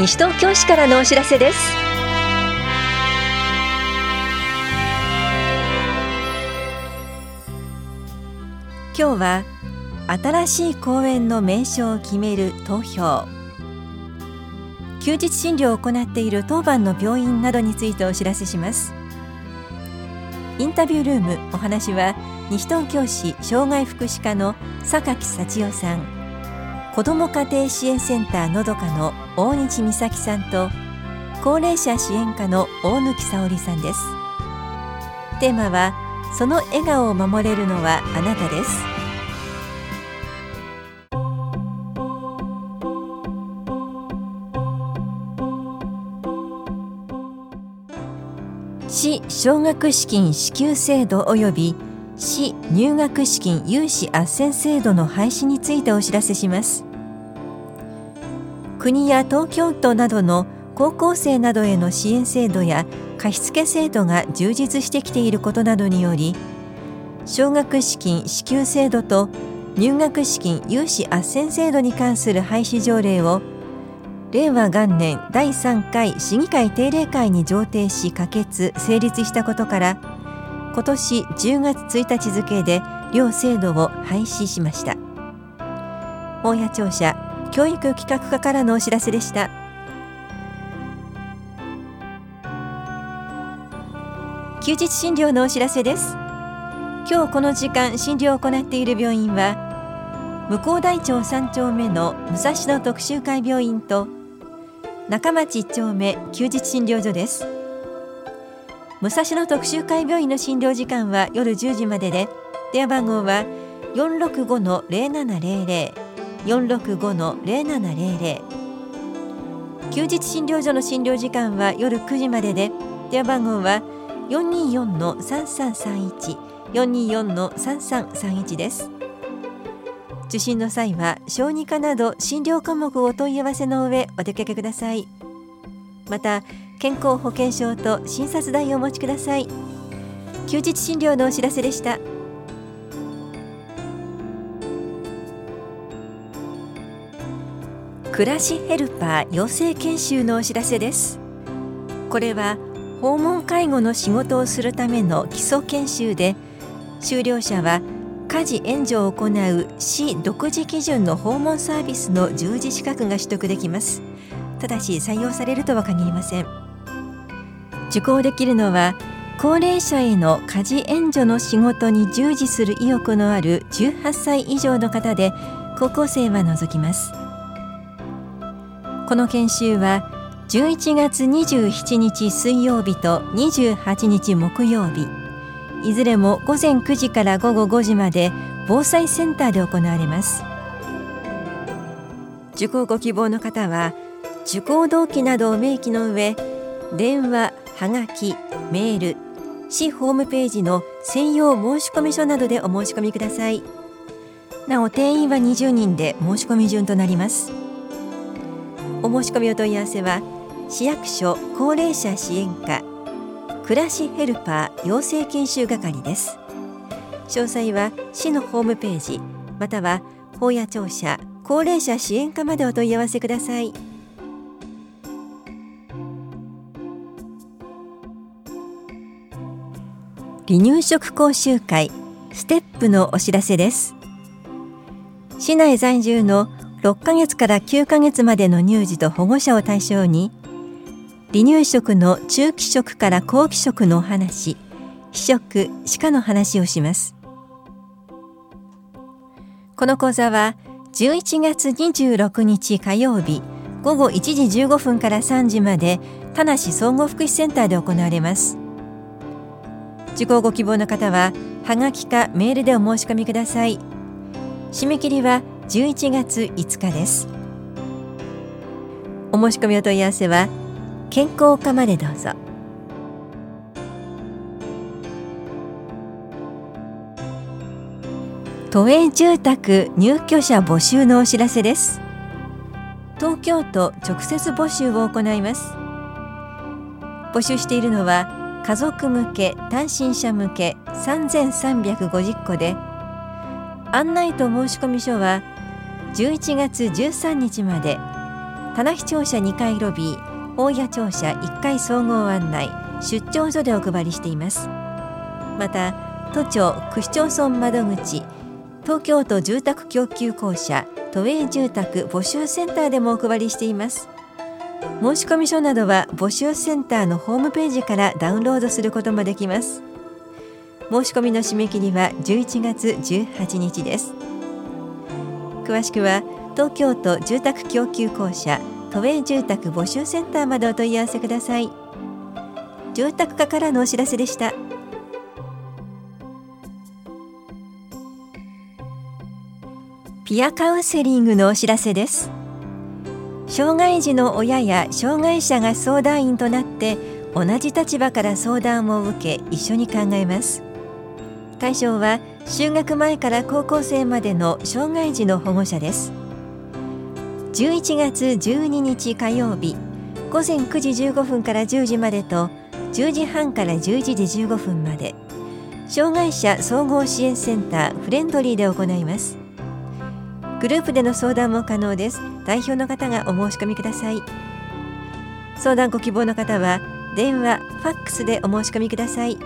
西東京市からのお知らせです。今日は新しい公園の名称を決める投票。休日診療を行っている当番の病院などについてお知らせします。インタビュールームお話は西東京市障害福祉課の榊幸代さん。子ども家庭支援センターのどかの大日美咲さんと高齢者支援課の大貫沙織さんです。テーマはその笑顔を守れるのはあなたです。市奨学資金支給制度及び市入学資金融資斡旋制度の廃止についてお知らせします。国や東京都などの高校生などへの支援制度や貸付制度が充実してきていることなどにより奨学資金支給制度と入学資金融資斡旋制度に関する廃止条例を令和元年第3回市議会定例会に上呈し可決成立したことから今年10月1日付で両制度を廃止しました。大谷庁舎教育企画課からのお知らせでした。休日診療のお知らせです。今日この時間診療を行っている病院は向こう大町3丁目の武蔵野特集会病院と中町1丁目休日診療所です。武蔵野特集会病院の診療時間は夜10時までで電話番号は465-0700 465-0700休日診療所の診療時間は夜9時までで電話番号は424-3331 424-3331です。受診の際は小児科など診療科目をお問い合わせの上お出かけください。また健康保険証と診察代をお持ちください。休日診療のお知らせでした。暮らしヘルパー養成研修のお知らせです。これは訪問介護の仕事をするための基礎研修で修了者は家事援助を行う市独自基準の訪問サービスの従事資格が取得できます。ただし採用されるとは限りません。受講できるのは高齢者への家事援助の仕事に従事する意欲のある18歳以上の方で高校生は除きます。この研修は11月27日水曜日と28日木曜日。いずれも午前9時から午後5時まで防災センターで行われます。受講ご希望の方は受講動機などを明記の上電話はがきメール市ホームページの専用申込書などでお申し込みください。なお定員は20人で申し込み順となります。お申し込みお問い合わせは市役所高齢者支援課暮らしヘルパー養成研修係です。詳細は市のホームページまたは法や庁舎高齢者支援課までお問い合わせください。離乳食講習会ステップのお知らせです。市内在住の6ヶ月から9ヶ月までの乳児と保護者を対象に離乳食の中期食から後期食のお話非食歯科の話をします。この講座は11月26日火曜日午後1時15分から3時まで田無総合福祉センターで行われます。受講ご希望の方ははがきかメールでお申し込みください。締め切りは11月5日です。お申し込みお問い合わせは健康課までどうぞ。都営住宅入居者募集のお知らせです。東京都直接募集を行います。募集しているのは家族向け単身者向け3350個で案内と申込書は11月13日まで棚視庁舎2階ロビー大谷庁舎1階総合案内出張所でお配りしています。また都庁区市町村窓口東京都住宅供給公社都営住宅募集センターでもお配りしています。申込書などは募集センターのホームページからダウンロードすることもできます。申し込みの締め切りは11月18日です。詳しくは東京都住宅供給公社都営住宅募集センターまでお問い合わせください。住宅課からのお知らせでした。ピアカウンセリングのお知らせです。障害児の親や障害者が相談員となって同じ立場から相談を受け一緒に考えます。対象は就学前から高校生までの障害児の保護者です。11月12日火曜日午前9時15分から10時までと10時半から11時15分まで障害者総合支援センターフレンドリーで行います。グループでの相談も可能です。代表の方がお申し込みください。相談ご希望の方は電話、ファックスでお申し込みください。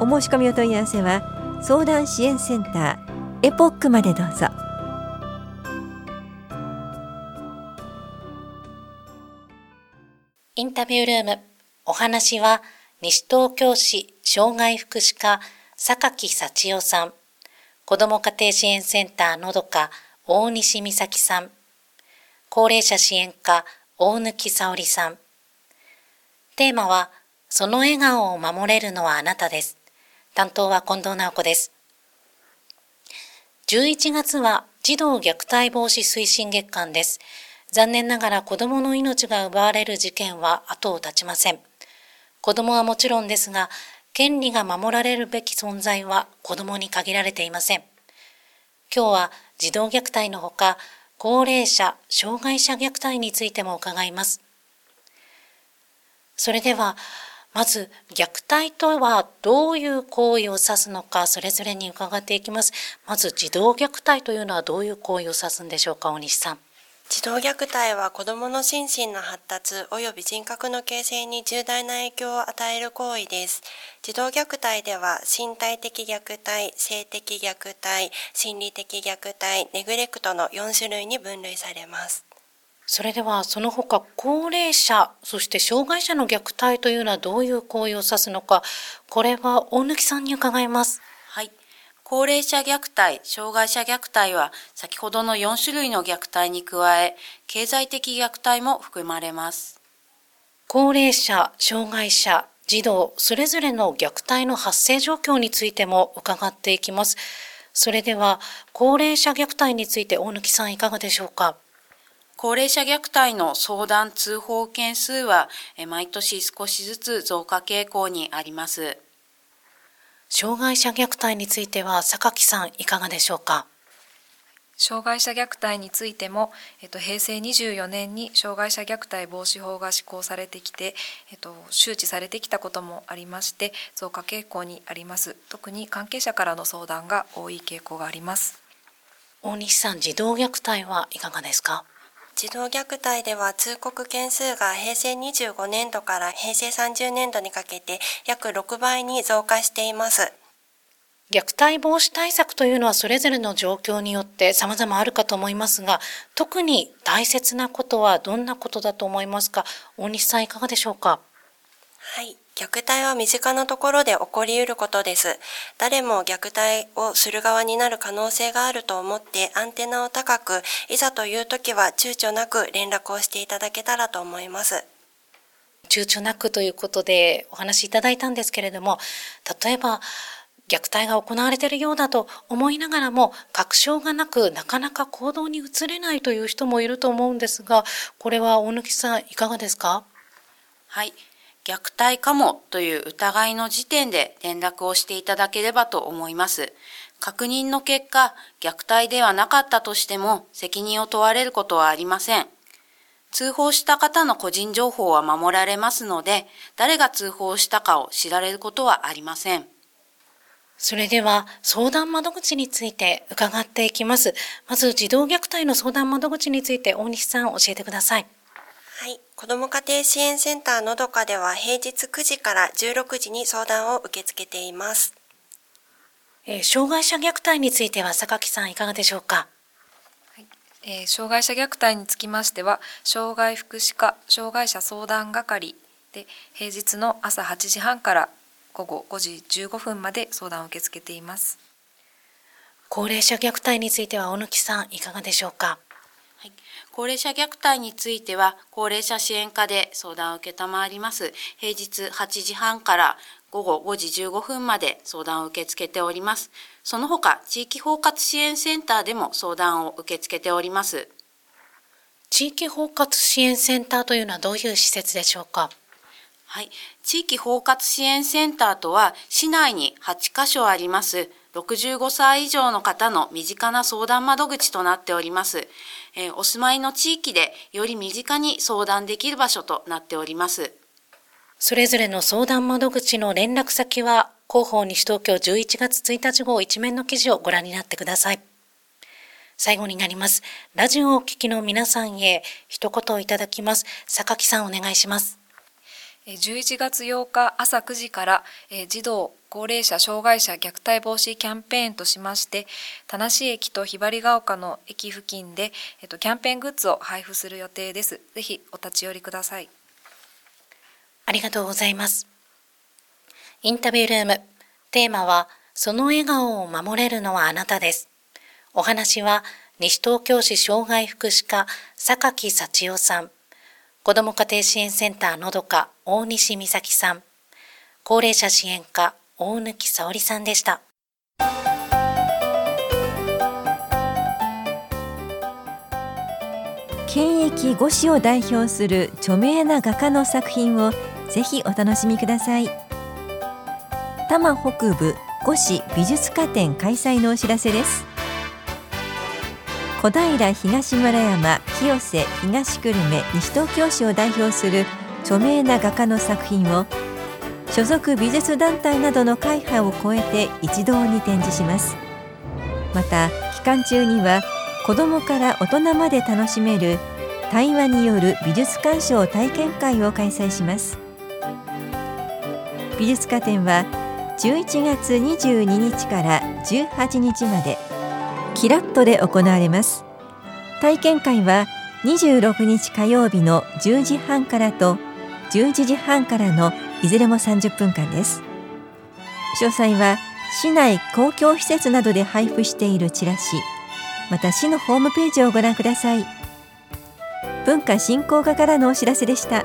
お申し込みお問い合わせは相談支援センターエポックまでどうぞ。インタビュールームお話は西東京市障害福祉課榊幸代さん。子ども家庭支援センターのどか大西美咲さん、高齢者支援課大貫沙織さん。テーマは、その笑顔を守れるのはあなたです。担当は近藤直子です。11月は児童虐待防止推進月間です。残念ながら子供の命が奪われる事件は後を絶ちません。子供はもちろんですが、権利が守られるべき存在は子供に限られていません。今日は児童虐待のほか、高齢者、障害者虐待についても伺います。それでは、まず、虐待とはどういう行為を指すのか、それぞれに伺っていきます。まず、児童虐待というのはどういう行為を指すんでしょうか、大西さん。児童虐待は子供の心身の発達及び人格の形成に重大な影響を与える行為です。児童虐待では身体的虐待、性的虐待、心理的虐待、ネグレクトの4種類に分類されます。それではその他高齢者、そして障害者の虐待というのはどういう行為を指すのか、これは大貫さんに伺います。はい。高齢者虐待、障害者虐待は先ほどの4種類の虐待に加え、経済的虐待も含まれます。高齢者、障害者、児童、それぞれの虐待の発生状況についても伺っていきます。それでは、高齢者虐待について大貫さんいかがでしょうか？高齢者虐待の相談通報件数は毎年少しずつ増加傾向にあります。障害者虐待については榊さんいかがでしょうか？障害者虐待についても、えっと、平成24年に障害者虐待防止法が施行されてきて、えっと、周知されてきたこともありまして増加傾向にあります。特に関係者からの相談が多い傾向があります。大西さん児童虐待はいかがですか？児童虐待では通告件数が平成25年度から平成30年度にかけて約6倍に増加しています。虐待防止対策というのはそれぞれの状況によって様々あるかと思いますが、特に大切なことはどんなことだと思いますか？大西さんいかがでしょうか？はい。虐待は身近なところで起こり得ることです。誰も虐待をする側になる可能性があると思ってアンテナを高く、いざという時は躊躇なく連絡をしていただけたらと思います。躊躇なくということでお話しいただいたんですけれども、例えば、虐待が行われているようだと思いながらも確証がなくなかなか行動に移れないという人もいると思うんですがこれは大貫さんいかがですか？はい虐待かもという疑いの時点で連絡をしていただければと思います。確認の結果、虐待ではなかったとしても責任を問われることはありません。通報した方の個人情報は守られますので、誰が通報したかを知られることはありません。それでは相談窓口について伺っていきます。まず児童虐待の相談窓口について大西さん教えてください。子ども家庭支援センターのどかでは平日9時から16時に相談を受け付けています。えー、障害者虐待については榊さんいかがでしょうか？はいえー、障害者虐待につきましては障害福祉課障害者相談係で平日の朝8時半から午後5時15分まで相談を受け付けています高齢者虐待については小貫さんいかがでしょうか？はい、高齢者虐待については高齢者支援課で相談を承ります平日8時半から午後5時15分まで相談を受け付けております。その他、地域包括支援センターでも相談を受け付けております。地域包括支援センターというのはどういう施設でしょうか？はい。地域包括支援センターとは、市内に8カ所あります、65歳以上の方の身近な相談窓口となっております。え、お住まいの地域でより身近に相談できる場所となっております。それぞれの相談窓口の連絡先は、広報西東京11月1日号一面の記事をご覧になってください。最後になります。ラジオをお聞きの皆さんへ一言いただきます。榊さんお願いします。11月8日朝9時から児童高齢者障害者虐待防止キャンペーンとしまして田無駅とひばりが丘の駅付近で、えっと、キャンペーングッズを配布する予定ですぜひお立ち寄りくださいありがとうございます。インタビュールーム。テーマは、その笑顔を守れるのはあなたです。お話は、西東京市障害福祉課、榊幸代さん。子ども家庭支援センターのどか、大西美咲さん。高齢者支援課、大貫沙織さんでした。県駅五市を代表する著名な画家の作品をぜひお楽しみください多摩北部五市美術家展開催のお知らせです小平東村山清瀬東久留米西東京市を代表する著名な画家の作品を所属美術団体などの会派を超えて一堂に展示します。また期間中には子どもから大人まで楽しめる対話による美術鑑賞体験会を開催します。美術家展は11月22日から18日まで。キラットで行われます。体験会は26日火曜日の10時半からと11時半からのいずれも30分間です。詳細は市内公共施設などで配布しているチラシまた市のホームページをご覧ください。文化振興課からのお知らせでした。